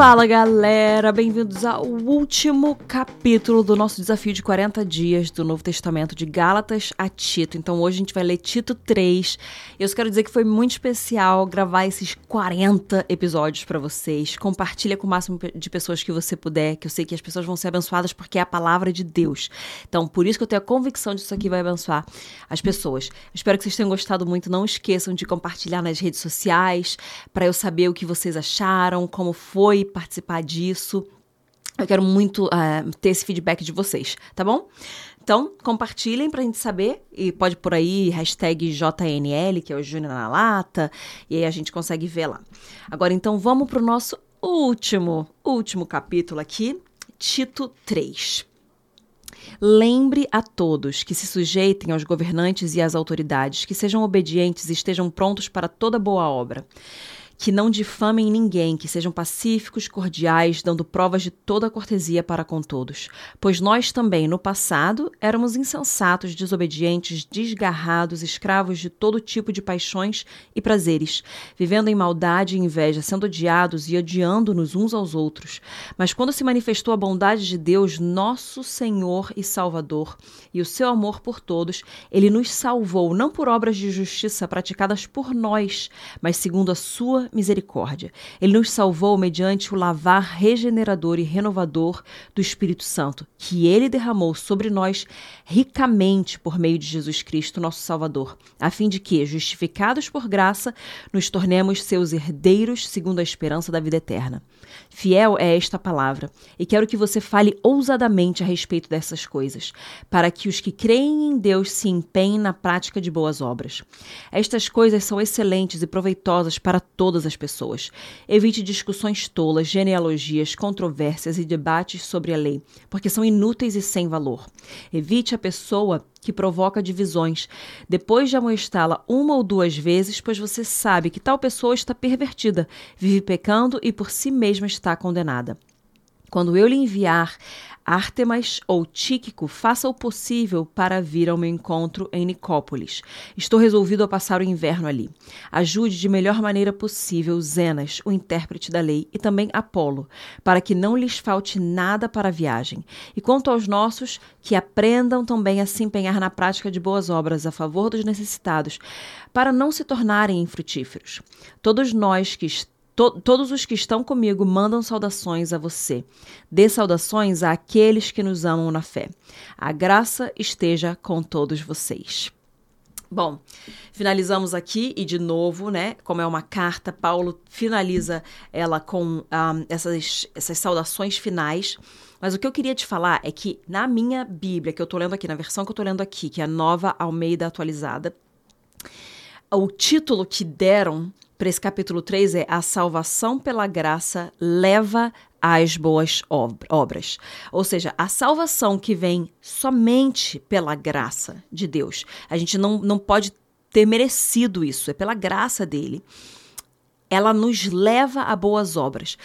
Fala galera, bem-vindos ao último capítulo do nosso desafio de 40 dias do Novo Testamento de Gálatas a Tito. Então hoje a gente vai ler Tito 3. Eu só quero dizer que foi muito especial gravar esses 40 episódios para vocês. Compartilha com o máximo de pessoas que você puder, que eu sei que as pessoas vão ser abençoadas porque é a palavra de Deus. Então por isso que eu tenho a convicção de que isso aqui vai abençoar as pessoas. Espero que vocês tenham gostado muito. Não esqueçam de compartilhar nas redes sociais para eu saber o que vocês acharam, como foi participar disso. Eu quero muito uh, ter esse feedback de vocês, tá bom? Então, compartilhem pra gente saber. E pode por aí hashtag JNL, que é o Júnior na Lata, e aí a gente consegue ver lá. Agora, então, vamos pro nosso último, último capítulo aqui, Tito 3. Lembre a todos que se sujeitem aos governantes e às autoridades, que sejam obedientes e estejam prontos para toda boa obra que não difamem ninguém, que sejam pacíficos, cordiais, dando provas de toda a cortesia para com todos. Pois nós também, no passado, éramos insensatos, desobedientes, desgarrados, escravos de todo tipo de paixões e prazeres, vivendo em maldade e inveja, sendo odiados e odiando-nos uns aos outros. Mas quando se manifestou a bondade de Deus, nosso Senhor e Salvador, e o seu amor por todos, ele nos salvou, não por obras de justiça praticadas por nós, mas segundo a sua misericórdia. Ele nos salvou mediante o lavar regenerador e renovador do Espírito Santo, que ele derramou sobre nós ricamente por meio de Jesus Cristo, nosso Salvador, a fim de que, justificados por graça, nos tornemos seus herdeiros segundo a esperança da vida eterna. Fiel é esta palavra, e quero que você fale ousadamente a respeito dessas coisas, para que os que creem em Deus se empenhem na prática de boas obras. Estas coisas são excelentes e proveitosas para todas as pessoas. Evite discussões tolas, genealogias, controvérsias e debates sobre a lei, porque são inúteis e sem valor. Evite a pessoa que provoca divisões, depois de amoestá-la uma ou duas vezes, pois você sabe que tal pessoa está pervertida, vive pecando e por si mesma está condenada. Quando eu lhe enviar Artemas ou Tíquico, faça o possível para vir ao meu encontro em Nicópolis. Estou resolvido a passar o inverno ali. Ajude de melhor maneira possível Zenas, o intérprete da lei, e também Apolo, para que não lhes falte nada para a viagem. E quanto aos nossos, que aprendam também a se empenhar na prática de boas obras a favor dos necessitados, para não se tornarem infrutíferos. Todos nós que estamos To todos os que estão comigo mandam saudações a você. Dê saudações àqueles que nos amam na fé. A graça esteja com todos vocês. Bom, finalizamos aqui e de novo, né? Como é uma carta, Paulo finaliza ela com um, essas, essas saudações finais. Mas o que eu queria te falar é que na minha Bíblia, que eu tô lendo aqui, na versão que eu tô lendo aqui, que é a nova Almeida atualizada, o título que deram para esse capítulo 3 é A salvação pela graça leva às boas obras. Ou seja, a salvação que vem somente pela graça de Deus. A gente não, não pode ter merecido isso, é pela graça dele. Ela nos leva a boas obras.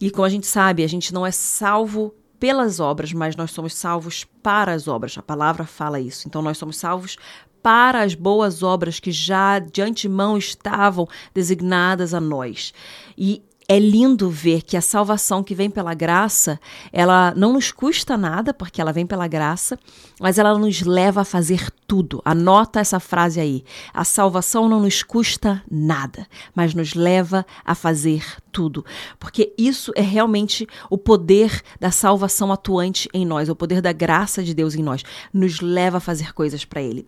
E como a gente sabe, a gente não é salvo pelas obras, mas nós somos salvos para as obras. A palavra fala isso. Então nós somos salvos para as boas obras que já de antemão estavam designadas a nós. E é lindo ver que a salvação que vem pela graça, ela não nos custa nada, porque ela vem pela graça, mas ela nos leva a fazer tudo. Anota essa frase aí. A salvação não nos custa nada, mas nos leva a fazer tudo. Porque isso é realmente o poder da salvação atuante em nós, o poder da graça de Deus em nós. Nos leva a fazer coisas para Ele.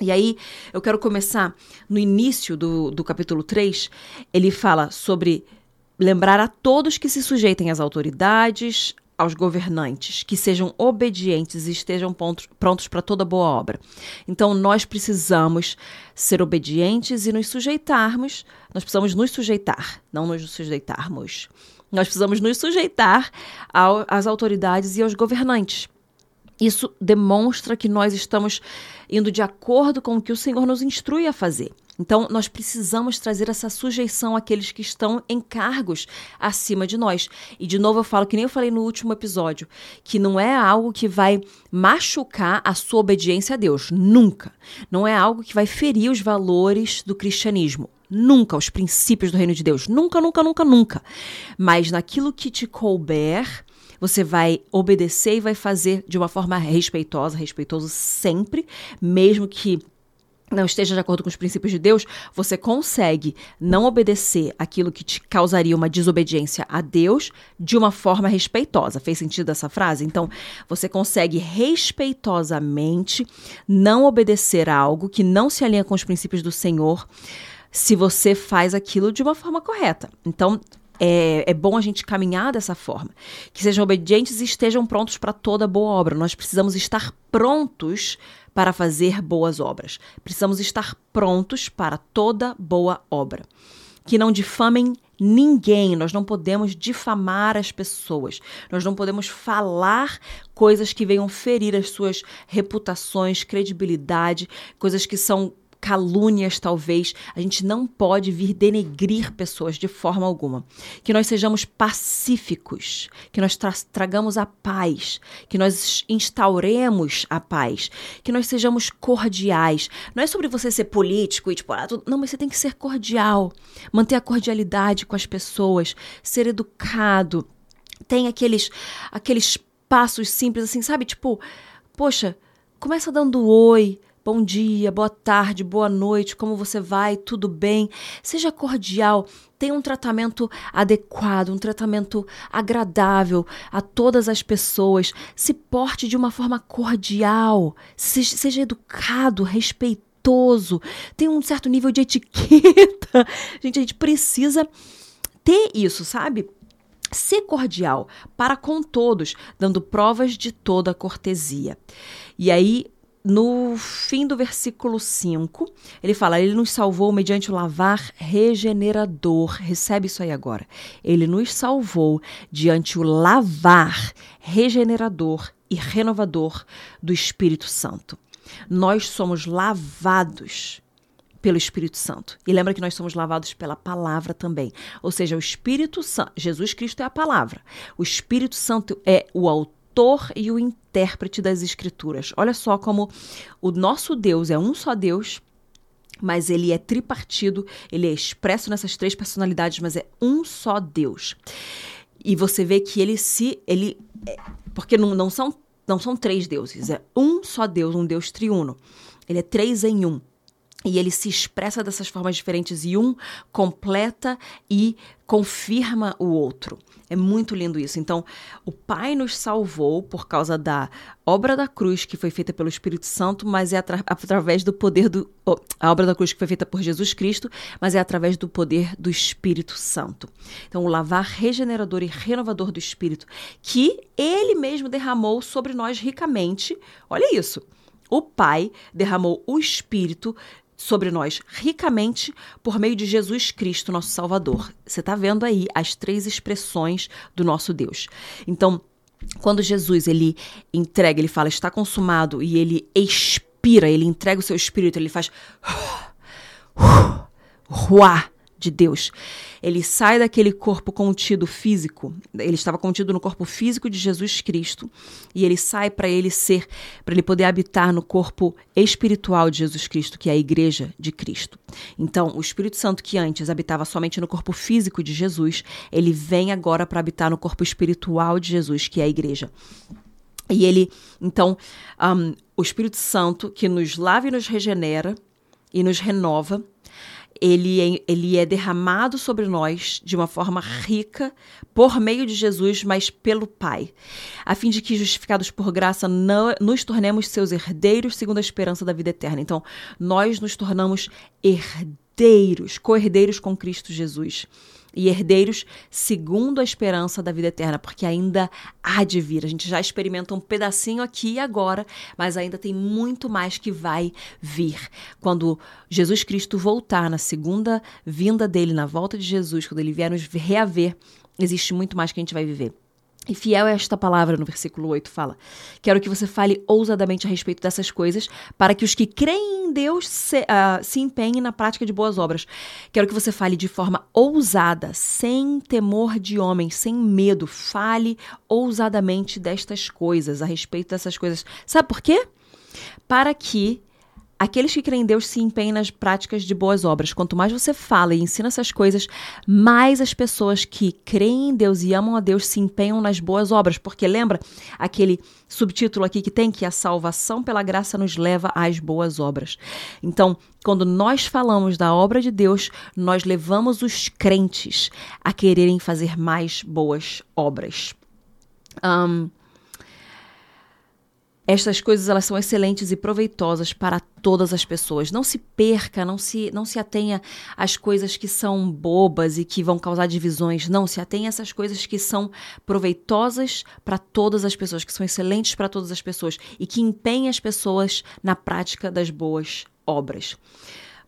E aí, eu quero começar no início do, do capítulo 3. Ele fala sobre lembrar a todos que se sujeitem às autoridades, aos governantes, que sejam obedientes e estejam prontos para toda boa obra. Então, nós precisamos ser obedientes e nos sujeitarmos. Nós precisamos nos sujeitar, não nos sujeitarmos. Nós precisamos nos sujeitar ao, às autoridades e aos governantes. Isso demonstra que nós estamos indo de acordo com o que o Senhor nos instrui a fazer. Então, nós precisamos trazer essa sujeição àqueles que estão em cargos acima de nós. E, de novo, eu falo que nem eu falei no último episódio, que não é algo que vai machucar a sua obediência a Deus. Nunca. Não é algo que vai ferir os valores do cristianismo. nunca os princípios do reino de Deus, nunca, nunca, nunca, nunca. Mas naquilo que te couber, você vai obedecer e vai fazer de uma forma respeitosa, respeitoso sempre, mesmo que não esteja de acordo com os princípios de Deus, você consegue não obedecer aquilo que te causaria uma desobediência a Deus de uma forma respeitosa. Fez sentido essa frase? Então, você consegue respeitosamente não obedecer a algo que não se alinha com os princípios do Senhor se você faz aquilo de uma forma correta. Então, é, é, bom a gente caminhar dessa forma. Que sejam obedientes e estejam prontos para toda boa obra. Nós precisamos estar prontos para fazer boas obras. Precisamos estar prontos para toda boa obra. Que não difamem ninguém, nós não podemos difamar as pessoas, nós não podemos falar coisas que venham ferir as suas reputações, credibilidade, coisas que são calúnias, talvez. A gente não pode vir denegrir pessoas de forma alguma. Que nós sejamos pacíficos, que nós tra tragamos a paz, que nós instauremos a paz, que nós sejamos cordiais. Não é sobre você ser político e tipo, ah, não, mas você tem que ser cordial, manter a cordialidade com as pessoas, ser educado. Tem aqueles aqueles passos simples assim, sabe? Tipo, poxa, começa dando oi, Bom dia, boa tarde, boa noite, como você vai? Tudo bem? Seja cordial, tenha um tratamento adequado, um tratamento agradável a todas as pessoas. Se porte de uma forma cordial, seja educado, respeitoso, tenha um certo nível de etiqueta. Gente, a gente precisa ter isso, sabe? Ser cordial para com todos, dando provas de toda cortesia. E aí, no fim do versículo 5, ele fala: Ele nos salvou mediante o lavar regenerador. Recebe isso aí agora. Ele nos salvou diante o lavar regenerador e renovador do Espírito Santo. Nós somos lavados pelo Espírito Santo. E lembra que nós somos lavados pela palavra também. Ou seja, o Espírito Santo, Jesus Cristo é a palavra. O Espírito Santo é o autor autor e o intérprete das Escrituras. Olha só como o nosso Deus é um só Deus, mas ele é tripartido, ele é expresso nessas três personalidades, mas é um só Deus. E você vê que ele se. ele é, Porque não, não, são, não são três deuses, é um só Deus, um Deus triuno. Ele é três em um. E ele se expressa dessas formas diferentes e um completa e confirma o outro. É muito lindo isso. Então, o Pai nos salvou por causa da obra da cruz que foi feita pelo Espírito Santo, mas é atra através do poder do. Oh, a obra da cruz que foi feita por Jesus Cristo, mas é através do poder do Espírito Santo. Então, o lavar regenerador e renovador do Espírito, que ele mesmo derramou sobre nós ricamente. Olha isso. O Pai derramou o Espírito sobre nós ricamente por meio de Jesus Cristo, nosso Salvador. Você está vendo aí as três expressões do nosso Deus. Então, quando Jesus ele entrega, ele fala está consumado e ele expira, ele entrega o seu espírito, ele faz ruá de Deus. Ele sai daquele corpo contido físico, ele estava contido no corpo físico de Jesus Cristo, e ele sai para ele ser, para ele poder habitar no corpo espiritual de Jesus Cristo, que é a igreja de Cristo. Então, o Espírito Santo que antes habitava somente no corpo físico de Jesus, ele vem agora para habitar no corpo espiritual de Jesus, que é a igreja. E ele, então, um, o Espírito Santo que nos lava e nos regenera e nos renova, ele é, ele é derramado sobre nós de uma forma rica por meio de Jesus, mas pelo Pai, a fim de que, justificados por graça, não, nos tornemos seus herdeiros segundo a esperança da vida eterna. Então, nós nos tornamos herdeiros, co-herdeiros com Cristo Jesus e herdeiros segundo a esperança da vida eterna, porque ainda há de vir. A gente já experimenta um pedacinho aqui e agora, mas ainda tem muito mais que vai vir. Quando Jesus Cristo voltar na segunda vinda dele, na volta de Jesus, quando ele vier nos reaver, existe muito mais que a gente vai viver. E fiel é esta palavra, no versículo 8 fala: Quero que você fale ousadamente a respeito dessas coisas, para que os que creem em Deus se, uh, se empenhem na prática de boas obras. Quero que você fale de forma ousada, sem temor de homem, sem medo. Fale ousadamente destas coisas, a respeito dessas coisas. Sabe por quê? Para que Aqueles que creem em Deus se empenham nas práticas de boas obras. Quanto mais você fala e ensina essas coisas, mais as pessoas que creem em Deus e amam a Deus se empenham nas boas obras. Porque lembra aquele subtítulo aqui que tem que a salvação pela graça nos leva às boas obras. Então, quando nós falamos da obra de Deus, nós levamos os crentes a quererem fazer mais boas obras. Um, estas coisas elas são excelentes e proveitosas para todas as pessoas. Não se perca, não se não se atenha às coisas que são bobas e que vão causar divisões. Não, se atenha a essas coisas que são proveitosas para todas as pessoas, que são excelentes para todas as pessoas e que empenham as pessoas na prática das boas obras.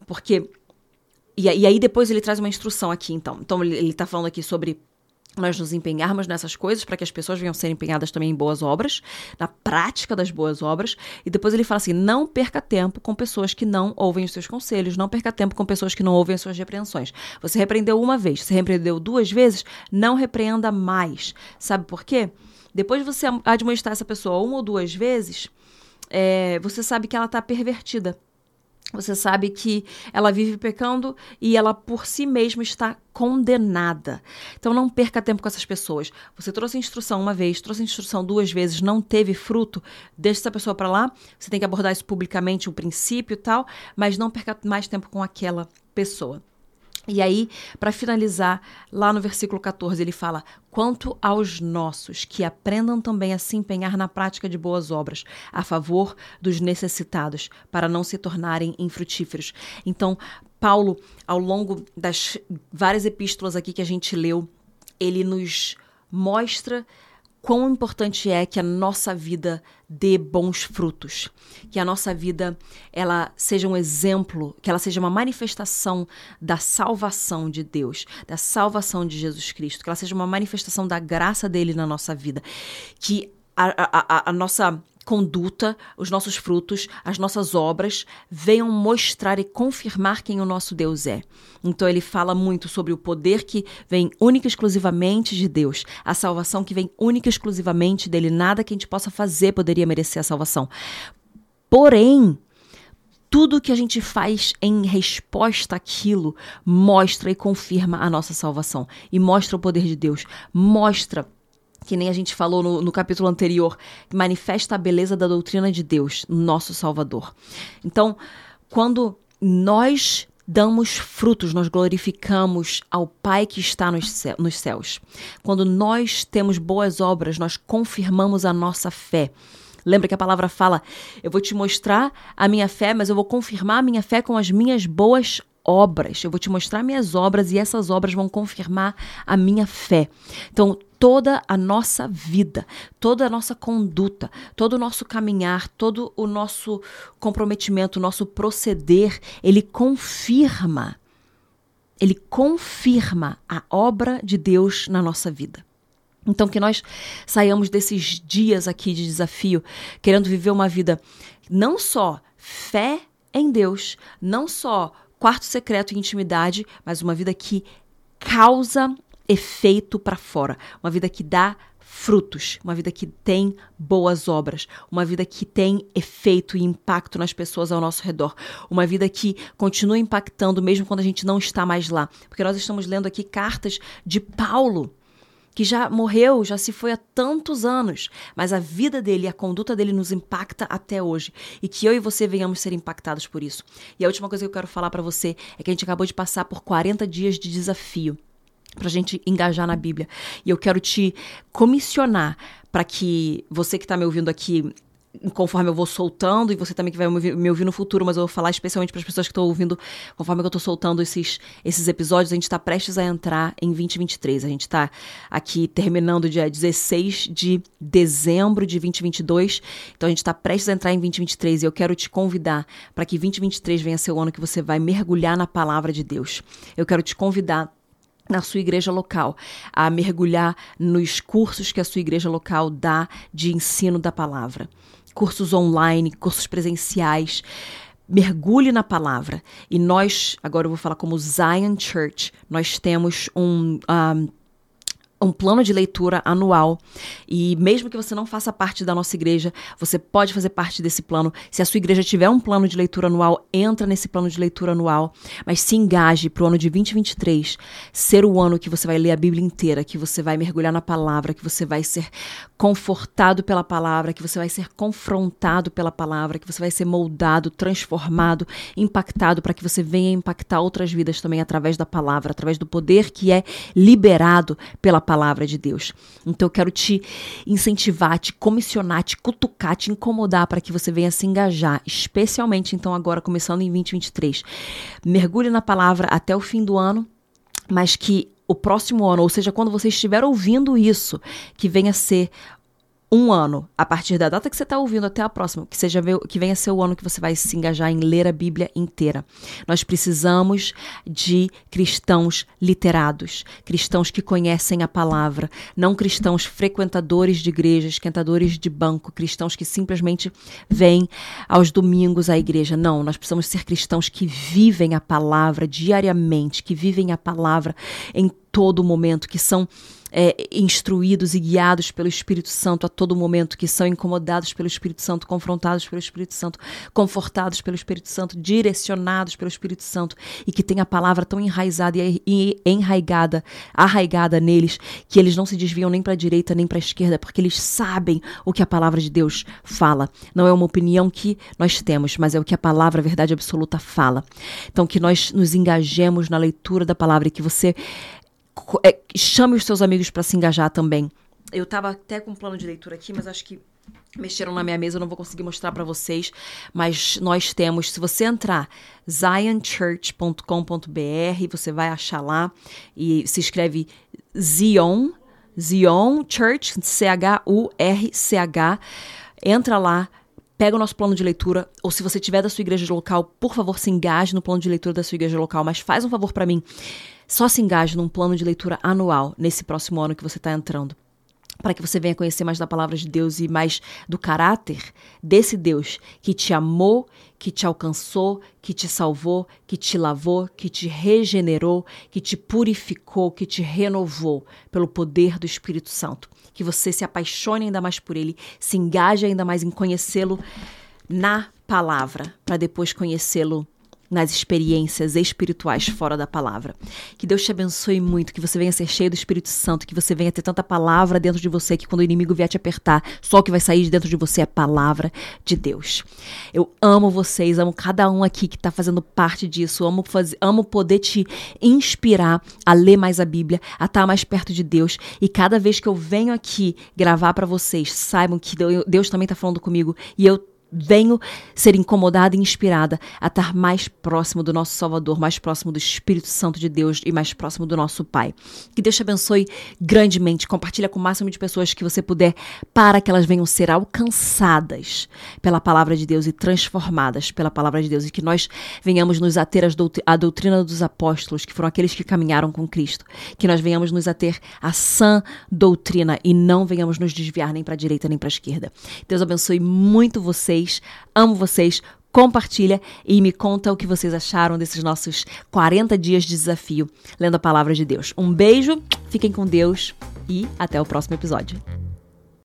Porque e aí depois ele traz uma instrução aqui, então. Então ele está falando aqui sobre nós nos empenharmos nessas coisas para que as pessoas venham ser empenhadas também em boas obras, na prática das boas obras. E depois ele fala assim: não perca tempo com pessoas que não ouvem os seus conselhos, não perca tempo com pessoas que não ouvem as suas repreensões. Você repreendeu uma vez, você repreendeu duas vezes, não repreenda mais. Sabe por quê? Depois de você admoestar essa pessoa uma ou duas vezes, é, você sabe que ela está pervertida. Você sabe que ela vive pecando e ela por si mesma está condenada. Então não perca tempo com essas pessoas. Você trouxe instrução uma vez, trouxe instrução duas vezes, não teve fruto, deixa essa pessoa para lá. Você tem que abordar isso publicamente, o princípio e tal, mas não perca mais tempo com aquela pessoa. E aí, para finalizar, lá no versículo 14, ele fala: Quanto aos nossos, que aprendam também a se empenhar na prática de boas obras, a favor dos necessitados, para não se tornarem infrutíferos. Então, Paulo, ao longo das várias epístolas aqui que a gente leu, ele nos mostra quão importante é que a nossa vida dê bons frutos, que a nossa vida ela seja um exemplo, que ela seja uma manifestação da salvação de Deus, da salvação de Jesus Cristo, que ela seja uma manifestação da graça dele na nossa vida, que a, a, a, a nossa conduta, os nossos frutos, as nossas obras venham mostrar e confirmar quem o nosso Deus é. Então ele fala muito sobre o poder que vem única e exclusivamente de Deus, a salvação que vem única e exclusivamente dele, nada que a gente possa fazer poderia merecer a salvação. Porém, tudo que a gente faz em resposta àquilo mostra e confirma a nossa salvação e mostra o poder de Deus, mostra que nem a gente falou no, no capítulo anterior, manifesta a beleza da doutrina de Deus, nosso Salvador. Então, quando nós damos frutos, nós glorificamos ao Pai que está nos, céu, nos céus. Quando nós temos boas obras, nós confirmamos a nossa fé. Lembra que a palavra fala: Eu vou te mostrar a minha fé, mas eu vou confirmar a minha fé com as minhas boas obras. Eu vou te mostrar minhas obras e essas obras vão confirmar a minha fé. Então, toda a nossa vida, toda a nossa conduta, todo o nosso caminhar, todo o nosso comprometimento, o nosso proceder, ele confirma, ele confirma a obra de Deus na nossa vida. Então, que nós saiamos desses dias aqui de desafio, querendo viver uma vida não só fé em Deus, não só quarto secreto e intimidade, mas uma vida que causa efeito para fora, uma vida que dá frutos, uma vida que tem boas obras, uma vida que tem efeito e impacto nas pessoas ao nosso redor, uma vida que continua impactando mesmo quando a gente não está mais lá. Porque nós estamos lendo aqui cartas de Paulo, que já morreu, já se foi há tantos anos, mas a vida dele e a conduta dele nos impacta até hoje e que eu e você venhamos ser impactados por isso. E a última coisa que eu quero falar para você é que a gente acabou de passar por 40 dias de desafio para gente engajar na Bíblia. E eu quero te comissionar para que você que está me ouvindo aqui conforme eu vou soltando, e você também que vai me ouvir, no futuro, mas eu vou falar especialmente para as pessoas que estão ouvindo, conforme eu estou soltando esses, esses episódios, a gente está prestes a entrar em 2023. A gente está aqui terminando dia 16 de dezembro de 2022, então a gente está prestes a entrar em 2023 e eu quero te convidar para que 2023 venha ser o ano que você vai mergulhar na palavra de Deus. Eu quero te convidar na sua igreja local, a mergulhar nos cursos que a sua igreja local dá de ensino da palavra cursos online, cursos presenciais. Mergulhe na palavra. E nós, agora eu vou falar como Zion Church, nós temos um, um um plano de leitura anual. E mesmo que você não faça parte da nossa igreja, você pode fazer parte desse plano. Se a sua igreja tiver um plano de leitura anual, entra nesse plano de leitura anual, mas se engaje para o ano de 2023 ser o ano que você vai ler a Bíblia inteira, que você vai mergulhar na palavra, que você vai ser confortado pela palavra, que você vai ser confrontado pela palavra, que você vai ser moldado, transformado, impactado para que você venha impactar outras vidas também através da palavra, através do poder que é liberado pela palavra de Deus. Então eu quero te incentivar, te comissionar, te cutucar, te incomodar para que você venha se engajar, especialmente então agora começando em 2023. Mergulhe na palavra até o fim do ano, mas que o próximo ano, ou seja, quando você estiver ouvindo isso, que venha ser um ano, a partir da data que você está ouvindo até a próxima, que seja que venha ser o ano que você vai se engajar em ler a Bíblia inteira. Nós precisamos de cristãos literados, cristãos que conhecem a palavra, não cristãos frequentadores de igrejas, esquentadores de banco, cristãos que simplesmente vêm aos domingos à igreja. Não, nós precisamos ser cristãos que vivem a palavra diariamente, que vivem a palavra em todo momento, que são é, instruídos e guiados pelo Espírito Santo a todo momento, que são incomodados pelo Espírito Santo, confrontados pelo Espírito Santo, confortados pelo Espírito Santo, direcionados pelo Espírito Santo e que tem a palavra tão enraizada e enraigada, arraigada neles, que eles não se desviam nem para a direita nem para a esquerda, porque eles sabem o que a palavra de Deus fala. Não é uma opinião que nós temos, mas é o que a palavra, a verdade absoluta, fala. Então, que nós nos engajemos na leitura da palavra e que você é, chame os seus amigos para se engajar também. Eu estava até com um plano de leitura aqui, mas acho que mexeram na minha mesa, eu não vou conseguir mostrar para vocês, mas nós temos, se você entrar zionchurch.com.br, você vai achar lá e se escreve Zion, Zion Church, C H U R C H. Entra lá, pega o nosso plano de leitura, ou se você tiver da sua igreja local, por favor, se engaje no plano de leitura da sua igreja local, mas faz um favor para mim só se engaje num plano de leitura anual nesse próximo ano que você está entrando. Para que você venha conhecer mais da palavra de Deus e mais do caráter desse Deus que te amou, que te alcançou, que te salvou, que te lavou, que te regenerou, que te purificou, que te renovou pelo poder do Espírito Santo. Que você se apaixone ainda mais por ele, se engaje ainda mais em conhecê-lo na palavra, para depois conhecê-lo nas experiências espirituais fora da palavra. Que Deus te abençoe muito, que você venha ser cheio do Espírito Santo, que você venha ter tanta palavra dentro de você que quando o inimigo vier te apertar, só o que vai sair de dentro de você é a palavra de Deus. Eu amo vocês, amo cada um aqui que está fazendo parte disso, amo, fazer, amo poder te inspirar a ler mais a Bíblia, a estar tá mais perto de Deus e cada vez que eu venho aqui gravar para vocês, saibam que Deus também está falando comigo e eu venho ser incomodada e inspirada a estar mais próximo do nosso Salvador, mais próximo do Espírito Santo de Deus e mais próximo do nosso Pai. Que Deus te abençoe grandemente. Compartilha com o máximo de pessoas que você puder para que elas venham ser alcançadas pela palavra de Deus e transformadas pela palavra de Deus e que nós venhamos nos ater à doutrina dos apóstolos, que foram aqueles que caminharam com Cristo. Que nós venhamos nos ater à sã doutrina e não venhamos nos desviar nem para a direita nem para a esquerda. Deus abençoe muito você vocês, amo vocês. Compartilha e me conta o que vocês acharam desses nossos 40 dias de desafio lendo a palavra de Deus. Um beijo, fiquem com Deus e até o próximo episódio.